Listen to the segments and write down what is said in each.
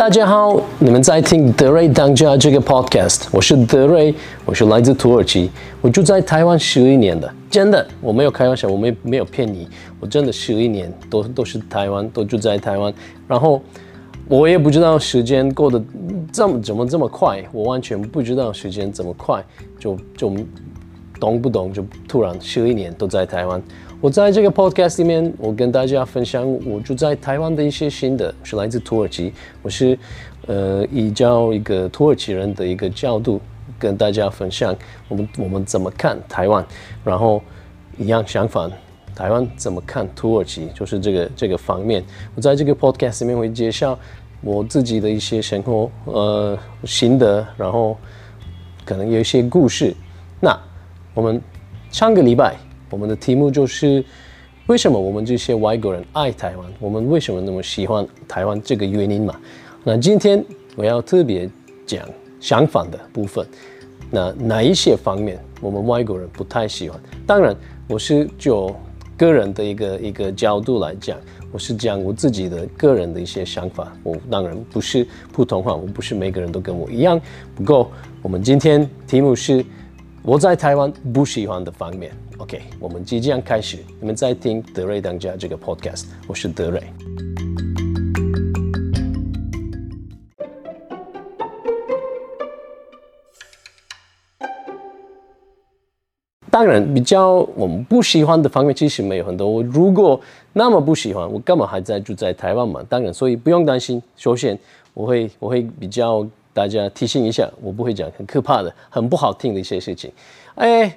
大家好，你们在听德瑞当家这个 podcast，我是德瑞，我是来自土耳其，我住在台湾十一年的，真的，我没有开玩笑，我没没有骗你，我真的十一年都都是台湾，都住在台湾，然后我也不知道时间过得这么怎么这么快，我完全不知道时间怎么快，就就懂不懂就突然十一年都在台湾。我在这个 podcast 里面，我跟大家分享我住在台湾的一些心得，是来自土耳其。我是呃以教一个土耳其人的一个角度跟大家分享我们我们怎么看台湾，然后一样相反，台湾怎么看土耳其，就是这个这个方面。我在这个 podcast 里面会介绍我自己的一些生活呃心得，然后可能有一些故事。那我们上个礼拜。我们的题目就是为什么我们这些外国人爱台湾？我们为什么那么喜欢台湾？这个原因嘛。那今天我要特别讲相反的部分。那哪一些方面我们外国人不太喜欢？当然，我是就个人的一个一个角度来讲，我是讲我自己的个人的一些想法。我当然不是普通话，我不是每个人都跟我一样。不过，我们今天题目是我在台湾不喜欢的方面。OK，我们即将开始。你们在听德瑞当家这个 Podcast，我是德瑞。当然，比较我们不喜欢的方面其实没有很多。我如果那么不喜欢，我干嘛还在住在台湾嘛？当然，所以不用担心。首先，我会我会比较大家提醒一下，我不会讲很可怕的、很不好听的一些事情。哎。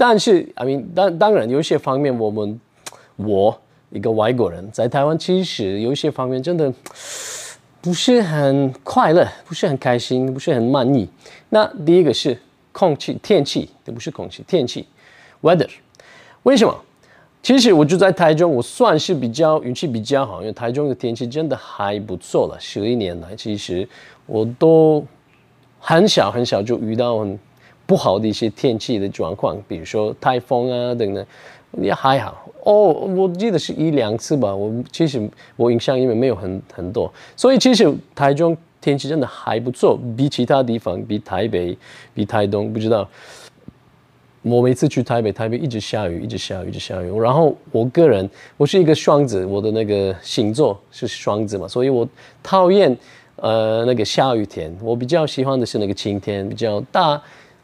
但是，I mean，当当然有些方面，我们我一个外国人在台湾，其实有些方面真的不是很快乐，不是很开心，不是很满意。那第一个是空气、天气，这不是空气，天气，weather。为什么？其实我住在台中，我算是比较运气比较好，因为台中的天气真的还不错了。十一年来，其实我都很小很小就遇到很。不好的一些天气的状况，比如说台风啊等等，也还好哦。我记得是一两次吧。我其实我印象因为没有很很多，所以其实台中天气真的还不错，比其他地方，比台北，比台东，不知道。我每次去台北，台北一直下雨，一直下雨，一直下雨。然后我个人，我是一个双子，我的那个星座是双子嘛，所以我讨厌呃那个下雨天，我比较喜欢的是那个晴天，比较大。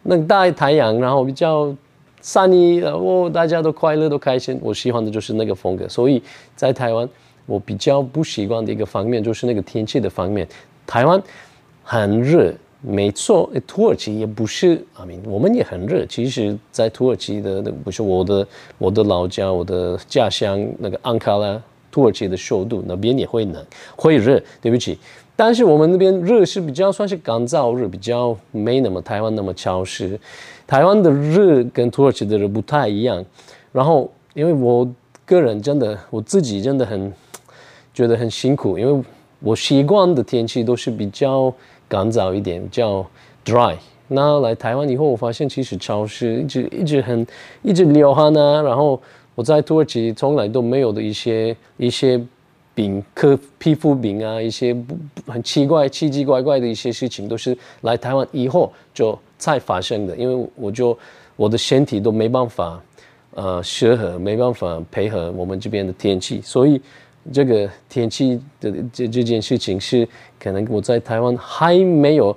那大太阳，然后比较 sunny，哦，大家都快乐都开心。我喜欢的就是那个风格。所以在台湾，我比较不习惯的一个方面就是那个天气的方面。台湾很热，没错。土耳其也不是，啊，我们也很热。其实，在土耳其的不是我的我的老家，我的家乡那个安卡拉，土耳其的首都那边也会冷，会热。对不起。但是我们那边热是比较算是干燥热，比较没那么台湾那么潮湿。台湾的热跟土耳其的热不太一样。然后，因为我个人真的我自己真的很觉得很辛苦，因为我习惯的天气都是比较干燥一点，比较 dry。那来台湾以后，我发现其实潮湿，一直一直很一直流汗啊。然后我在土耳其从来都没有的一些一些。病、科皮肤病啊，一些很奇怪、奇奇怪怪的一些事情，都是来台湾以后就才发生的。因为我就我的身体都没办法呃适合，没办法配合我们这边的天气，所以这个天气的这这件事情是可能我在台湾还没有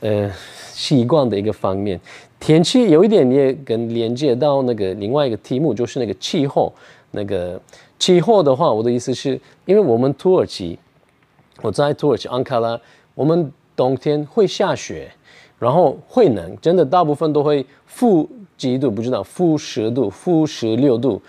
呃习惯的一个方面。天气有一点也跟连接到那个另外一个题目，就是那个气候那个。气候的话，我的意思是，因为我们土耳其，我在土耳其安卡拉，我们冬天会下雪，然后会冷，真的大部分都会负几度，不知道负十度、负十六度，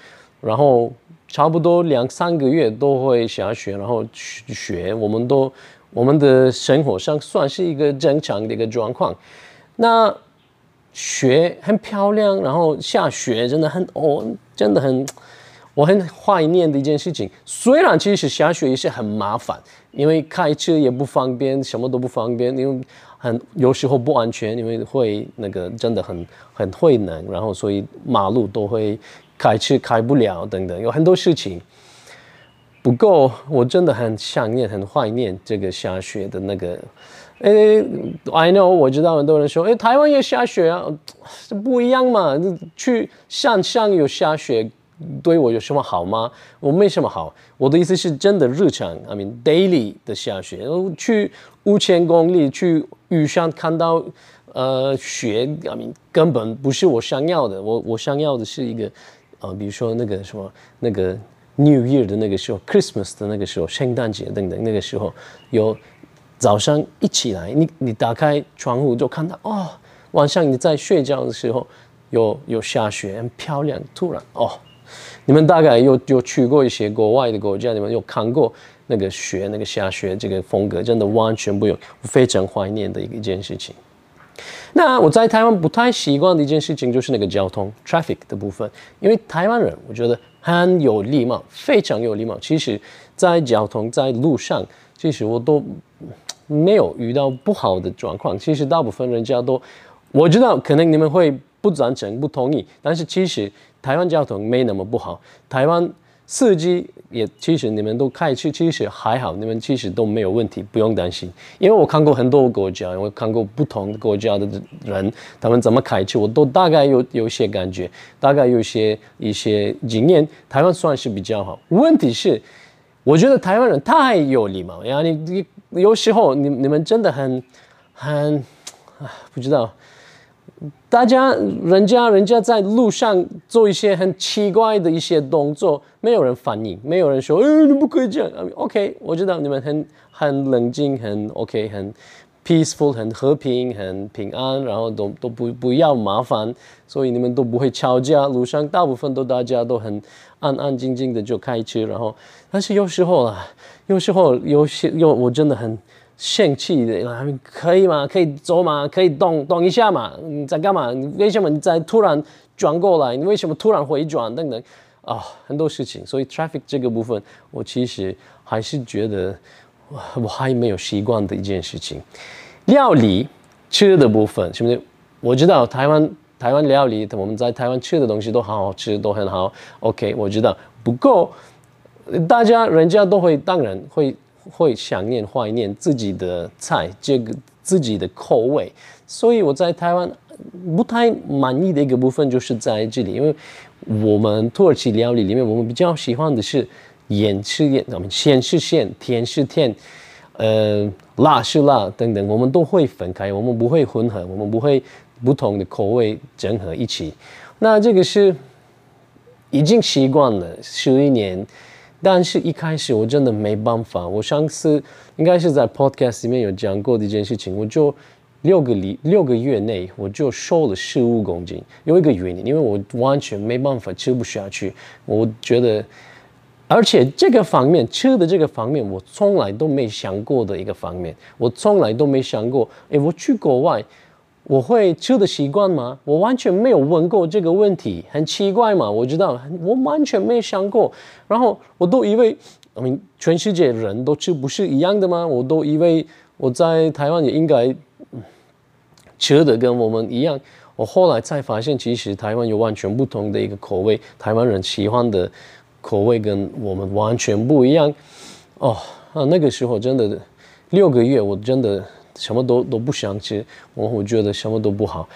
然后差不多两三个月都会下雪，然后雪，我们都我们的生活上算是一个正常的一个状况。那雪很漂亮，然后下雪真的很哦，真的很。我很怀念的一件事情，虽然其实下雪也是很麻烦，因为开车也不方便，什么都不方便，因为很有时候不安全，因为会那个真的很很会冷，然后所以马路都会开车开不了等等，有很多事情。不过我真的很想念、很怀念这个下雪的那个。哎，I know，我知道很多人说，哎，台湾也下雪啊，这不一样嘛。去山上有下雪，对我有什么好吗？我没什么好。我的意思是真的日常，I mean daily 的下雪。去五千公里去雨山看到呃雪，I mean 根本不是我想要的。我我想要的是一个，呃，比如说那个什么那个 New Year 的那个时候，Christmas 的那个时候，圣诞节等等那个时候有。早上一起来，你你打开窗户就看到哦，晚上你在睡觉的时候有有下雪，很漂亮。突然哦，你们大概有有去过一些国外的国家，你们有看过那个雪，那个下雪这个风格，真的完全不用，非常怀念的一一件事情。那我在台湾不太习惯的一件事情就是那个交通 traffic 的部分，因为台湾人我觉得很有礼貌，非常有礼貌。其实，在交通在路上，其实我都。没有遇到不好的状况，其实大部分人家都，我知道可能你们会不赞成、不同意，但是其实台湾交通没那么不好，台湾司机也其实你们都开去，其实还好，你们其实都没有问题，不用担心。因为我看过很多国家，我看过不同国家的人，他们怎么开车，我都大概有有些感觉，大概有些一些经验。台湾算是比较好，问题是。我觉得台湾人太有礼貌呀！你你有时候你你们真的很很啊，不知道，大家人家人家在路上做一些很奇怪的一些动作，没有人反应，没有人说，哎，你不可以这样。OK，我知道你们很很冷静，很 OK，很 peaceful，很和平，很平安，然后都都不不要麻烦，所以你们都不会吵架。路上大部分都大家都很。安安静静的就开车，然后，但是有时候啊，有时候有些有我真的很生气的，可以吗？可以走吗？可以动动一下嘛？你在干嘛？你为什么你在突然转过来？你为什么突然回转？等等啊，很多事情。所以 traffic 这个部分，我其实还是觉得我还没有习惯的一件事情。料理吃的部分，是不是？我知道台湾。台湾料理，我们在台湾吃的东西都好好吃，都很好。OK，我知道。不过，大家人家都会，当然会会想念、怀念自己的菜，这个自己的口味。所以我在台湾不太满意的一个部分就是在这里，因为我们土耳其料理里面，我们比较喜欢的是盐是盐，我们咸是咸，甜是甜，呃，辣是辣等等，我们都会分开，我们不会混合，我们不会。不同的口味整合一起，那这个是已经习惯了十一年，但是一开始我真的没办法。我上次应该是在 podcast 里面有讲过的一件事情，我就六个里六个月内我就瘦了十五公斤。有一个原因，因为我完全没办法吃不下去。我觉得，而且这个方面吃的这个方面，我从来都没想过的一个方面，我从来都没想过。哎，我去国外。我会吃的习惯吗？我完全没有问过这个问题，很奇怪嘛。我知道，我完全没想过。然后我都以为，我们全世界人都吃不是一样的吗？我都以为我在台湾也应该吃的跟我们一样。我后来才发现，其实台湾有完全不同的一个口味，台湾人喜欢的口味跟我们完全不一样。哦，啊，那个时候真的六个月，我真的。什么都都不想吃，我我觉得什么都不好。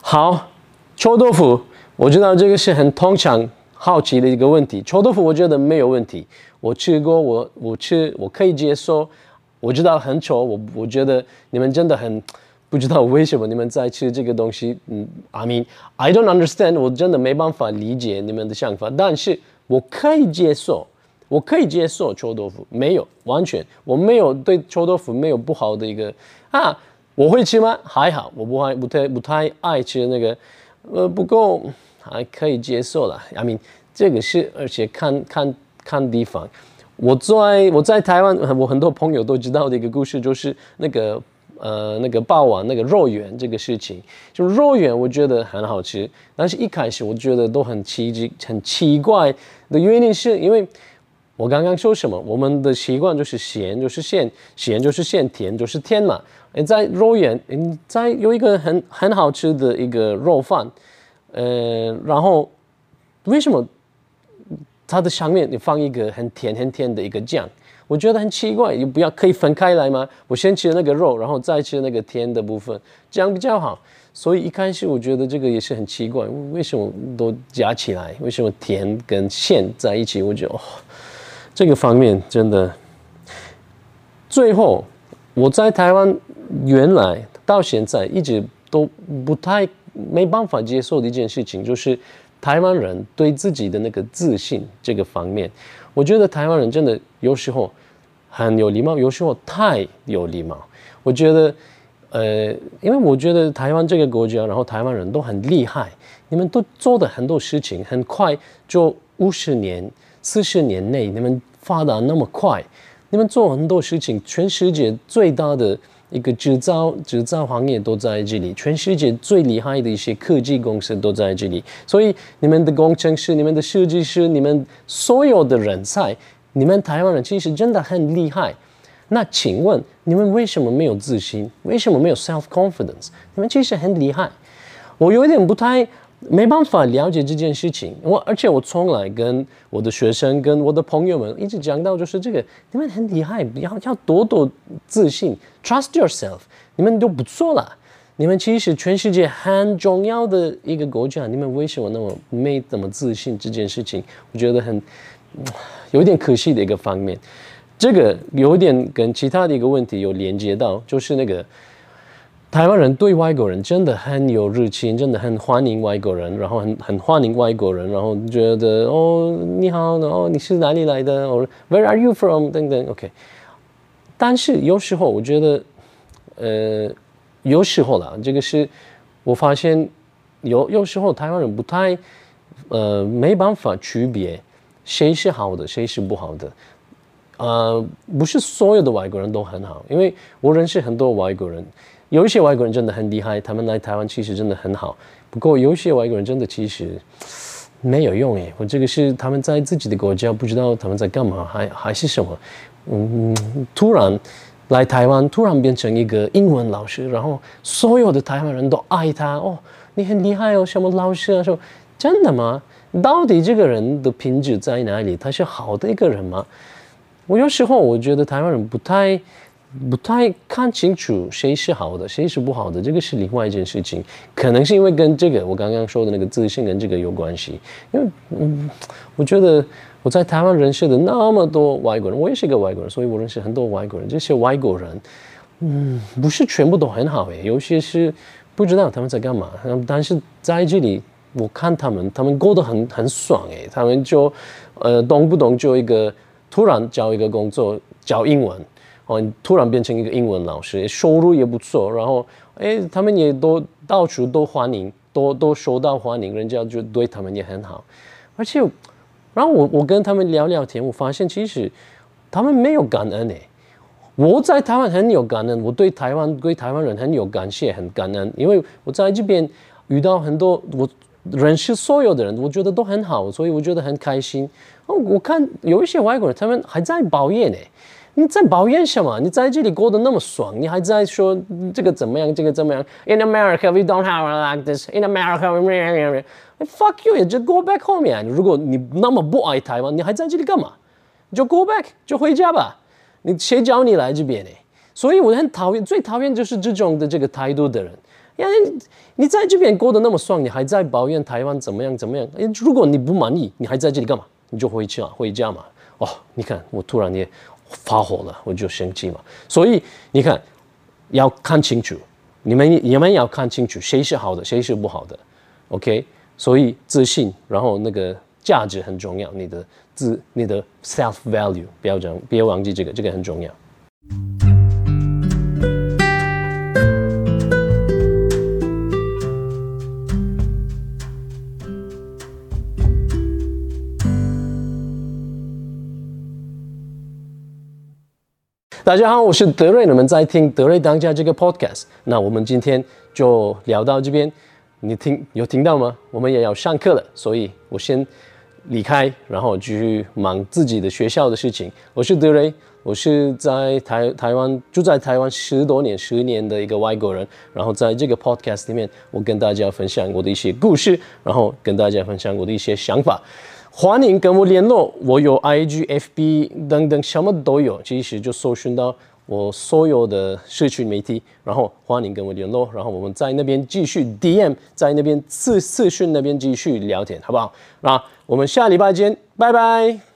好，臭豆腐，我知道这个是很通常好奇的一个问题。臭豆腐我觉得没有问题，我吃过，我我吃我可以接受。我知道很丑，我我觉得你们真的很不知道为什么你们在吃这个东西。嗯，I mean I don't understand，我真的没办法理解你们的想法，但是我可以接受。我可以接受臭豆腐，没有完全，我没有对臭豆腐没有不好的一个啊，我会吃吗？还好，我不爱不太不太爱吃那个，呃，不过还可以接受了。I mean，这个是而且看看看地方。我在我在台湾，我很多朋友都知道的一个故事，就是那个呃那个霸王那个肉圆这个事情。就肉圆，我觉得很好吃，但是一开始我觉得都很奇奇很奇怪的原因是因为。我刚刚说什么？我们的习惯就是咸就是咸，咸就是咸，甜就是甜嘛。你在肉眼，你在有一个很很好吃的一个肉饭，呃，然后为什么它的上面你放一个很甜很甜的一个酱，我觉得很奇怪，你不要可以分开来吗？我先吃那个肉，然后再吃那个甜的部分，这样比较好。所以一开始我觉得这个也是很奇怪，为什么都加起来？为什么甜跟馅在一起？我觉得，这个方面真的。最后，我在台湾原来到现在一直都不太没办法接受的一件事情，就是台湾人对自己的那个自信这个方面，我觉得台湾人真的有时候很有礼貌，有时候太有礼貌。我觉得。呃，因为我觉得台湾这个国家，然后台湾人都很厉害，你们都做的很多事情很快，就五十年、四十年内，你们发达那么快，你们做很多事情，全世界最大的一个制造制造行业都在这里，全世界最厉害的一些科技公司都在这里，所以你们的工程师、你们的设计师、你们所有的人才，你们台湾人其实真的很厉害。那请问你们为什么没有自信？为什么没有 self confidence？你们其实很厉害。我有一点不太没办法了解这件事情。我而且我从来跟我的学生、跟我的朋友们一直讲到，就是这个，你们很厉害，要要多多自信，trust yourself。你们都不错了。你们其实全世界很重要的一个国家，你们为什么那么没怎么自信？这件事情，我觉得很有点可惜的一个方面。这个有点跟其他的一个问题有连接到，就是那个台湾人对外国人真的很有热情，真的很欢迎外国人，然后很很欢迎外国人，然后觉得哦你好，然后你是哪里来的？哦 Where are you from？等等，OK。但是有时候我觉得，呃，有时候啦，这个是我发现有有时候台湾人不太呃没办法区别谁是好的，谁是不好的。呃，不是所有的外国人都很好，因为我认识很多外国人，有一些外国人真的很厉害，他们来台湾其实真的很好。不过有一些外国人真的其实没有用诶，我这个是他们在自己的国家不知道他们在干嘛，还还是什么，嗯，突然来台湾，突然变成一个英文老师，然后所有的台湾人都爱他哦，你很厉害哦，什么老师啊？说真的吗？到底这个人的品质在哪里？他是好的一个人吗？我有时候我觉得台湾人不太不太看清楚谁是好的，谁是不好的，这个是另外一件事情。可能是因为跟这个我刚刚说的那个自信跟这个有关系。因为嗯，我觉得我在台湾认识的那么多外国人，我也是一个外国人，所以我认识很多外国人。这些外国人，嗯，不是全部都很好诶，有些是不知道他们在干嘛。但是在这里，我看他们，他们过得很很爽诶，他们就呃动不动就一个。突然教一个工作教英文，哦，突然变成一个英文老师，收入也不错，然后哎，他们也都到处都欢迎，都都受到欢迎，人家就对他们也很好，而且，然后我我跟他们聊聊天，我发现其实他们没有感恩诶，我在台湾很有感恩，我对台湾对台湾人很有感谢，很感恩，因为我在这边遇到很多我认识所有的人，我觉得都很好，所以我觉得很开心。哦我看有一些外国人，他们还在抱怨呢。你在抱怨什么？你在这里过得那么爽，你还在说这个怎么样，这个怎么样？In America we don't have like this. In America we fuck you, just go back home. 呀如果你那么不爱台湾，你还在这里干嘛？就 go back，就回家吧。你谁叫你来这边呢？所以我很讨厌，最讨厌就是这种的这个态度的人。因为你在这边过得那么爽，你还在抱怨台湾怎么样怎么样？如果你不满意，你还在这里干嘛？你就回家回家嘛，哦，你看我突然也发火了，我就生气嘛。所以你看，要看清楚，你们你们要看清楚谁是好的，谁是不好的，OK？所以自信，然后那个价值很重要，你的自你的 self value，不要讲，别忘记这个，这个很重要。大家好，我是德瑞，你们在听德瑞当家这个 podcast。那我们今天就聊到这边，你听有听到吗？我们也要上课了，所以我先离开，然后继续忙自己的学校的事情。我是德瑞，我是在台台湾住在台湾十多年、十年的一个外国人。然后在这个 podcast 里面，我跟大家分享我的一些故事，然后跟大家分享我的一些想法。欢迎跟我联络，我有 IG、FB 等等，什么都有。其实就搜寻到我所有的社群媒体，然后欢迎跟我联络，然后我们在那边继续 DM，在那边次次讯那边继续聊天，好不好？那我们下礼拜见，拜拜。